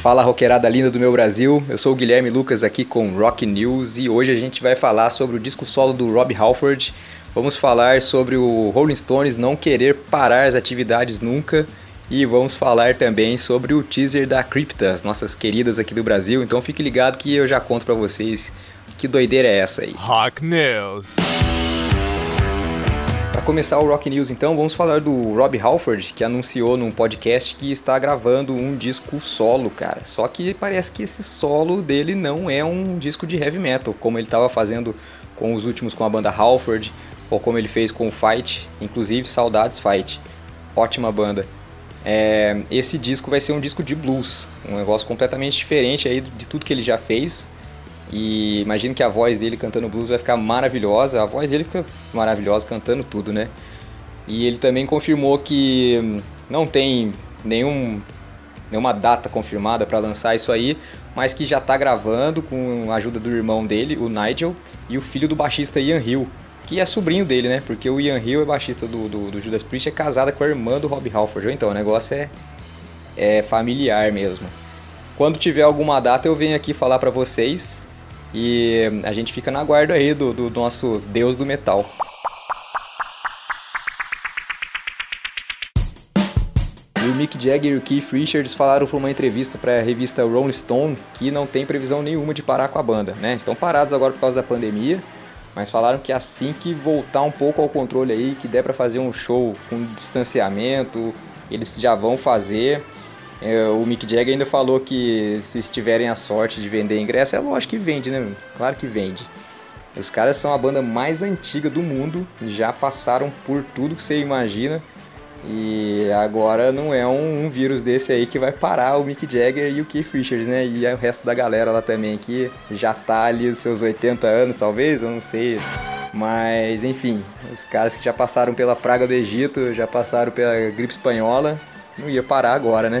Fala roqueirada linda do meu Brasil, eu sou o Guilherme Lucas aqui com Rock News e hoje a gente vai falar sobre o disco solo do Rob Halford. Vamos falar sobre o Rolling Stones não querer parar as atividades nunca e vamos falar também sobre o teaser da Crypta, as nossas queridas aqui do Brasil. Então fique ligado que eu já conto para vocês que doideira é essa aí. Rock News. Para começar o Rock News, então, vamos falar do Rob Halford, que anunciou num podcast que está gravando um disco solo, cara. Só que parece que esse solo dele não é um disco de heavy metal, como ele estava fazendo com os últimos com a banda Halford, ou como ele fez com o Fight, inclusive Saudades Fight. Ótima banda. É, esse disco vai ser um disco de blues, um negócio completamente diferente aí de tudo que ele já fez. E imagino que a voz dele cantando blues vai ficar maravilhosa. A voz dele fica maravilhosa cantando tudo, né? E ele também confirmou que hum, não tem nenhum, nenhuma data confirmada para lançar isso aí, mas que já está gravando com a ajuda do irmão dele, o Nigel, e o filho do baixista Ian Hill, que é sobrinho dele, né? Porque o Ian Hill é baixista do, do, do Judas Priest, é casada com a irmã do Rob Halford. Então o negócio é, é familiar mesmo. Quando tiver alguma data eu venho aqui falar para vocês e a gente fica na guarda aí do, do nosso deus do metal. E o Mick Jagger e o Keith Richards falaram para uma entrevista para a revista Rolling Stone que não tem previsão nenhuma de parar com a banda, né? Estão parados agora por causa da pandemia, mas falaram que assim que voltar um pouco ao controle aí, que der para fazer um show com distanciamento, eles já vão fazer. É, o Mick Jagger ainda falou que se tiverem a sorte de vender ingresso, é lógico que vende, né? Claro que vende. Os caras são a banda mais antiga do mundo, já passaram por tudo que você imagina. E agora não é um, um, vírus desse aí que vai parar o Mick Jagger e o Keith Richards, né? E o resto da galera lá também que já tá ali os seus 80 anos, talvez, eu não sei. Mas enfim, os caras que já passaram pela praga do Egito, já passaram pela gripe espanhola, não ia parar agora, né?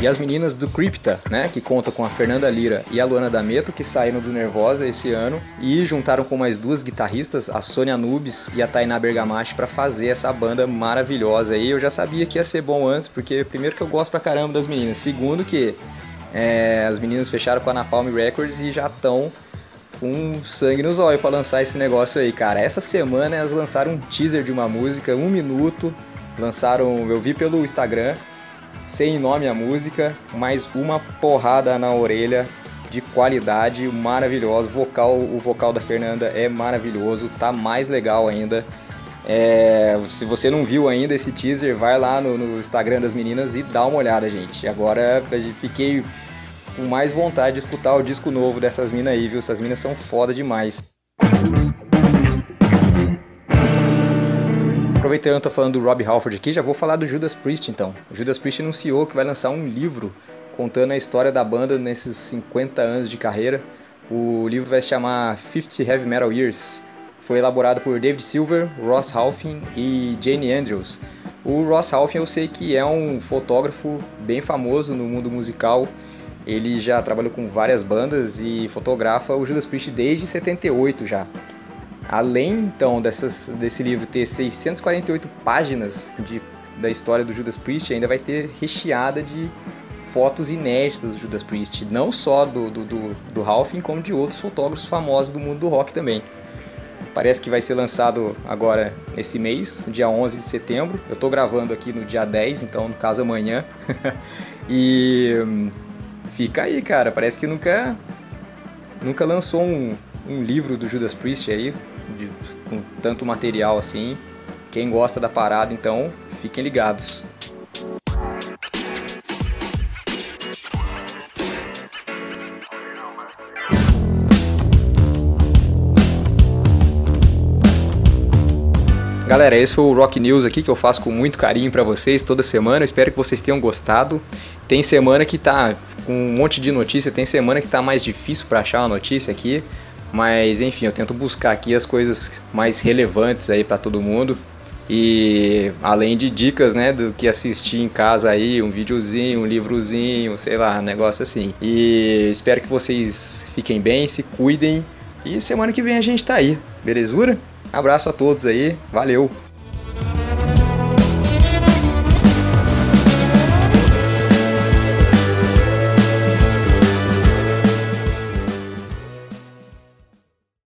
E as meninas do Crypta, né, que conta com a Fernanda Lira e a Luana D'Ameto, que saíram do Nervosa esse ano e juntaram com mais duas guitarristas, a Sônia Nubes e a Tainá Bergamache, para fazer essa banda maravilhosa aí. Eu já sabia que ia ser bom antes, porque primeiro que eu gosto pra caramba das meninas, segundo que é, as meninas fecharam com a Napalm Records e já estão com sangue nos olhos para lançar esse negócio aí, cara. Essa semana elas lançaram um teaser de uma música, um minuto. Lançaram, eu vi pelo Instagram, sem nome a música, mas uma porrada na orelha de qualidade maravilhosa. Vocal, o vocal da Fernanda é maravilhoso, tá mais legal ainda. É, se você não viu ainda esse teaser, vai lá no, no Instagram das meninas e dá uma olhada, gente. Agora fiquei com mais vontade de escutar o disco novo dessas minas aí, viu? Essas minas são foda demais. Aproveitando eu tô falando do Rob Halford aqui, já vou falar do Judas Priest então. O Judas Priest anunciou que vai lançar um livro contando a história da banda nesses 50 anos de carreira. O livro vai se chamar 50 Heavy Metal Years. Foi elaborado por David Silver, Ross Halfin e Jane Andrews. O Ross Halfin eu sei que é um fotógrafo bem famoso no mundo musical ele já trabalhou com várias bandas e fotografa o Judas Priest desde 78 já. Além então dessas, desse livro ter 648 páginas de, da história do Judas Priest, ainda vai ter recheada de fotos inéditas do Judas Priest, não só do, do, do, do Halfin, como de outros fotógrafos famosos do mundo do rock também. Parece que vai ser lançado agora esse mês, dia 11 de setembro. Eu estou gravando aqui no dia 10, então no caso amanhã. e fica aí, cara. Parece que nunca nunca lançou um, um livro do Judas Priest aí, de, com tanto material assim. Quem gosta da parada, então, fiquem ligados. Galera, esse foi o Rock News aqui que eu faço com muito carinho para vocês toda semana. espero que vocês tenham gostado. Tem semana que tá com um monte de notícia, tem semana que tá mais difícil para achar uma notícia aqui, mas enfim, eu tento buscar aqui as coisas mais relevantes aí para todo mundo. E além de dicas, né, do que assistir em casa aí, um videozinho, um livrozinho, sei lá, um negócio assim. E espero que vocês fiquem bem, se cuidem. E semana que vem a gente tá aí, belezura? Abraço a todos aí, valeu!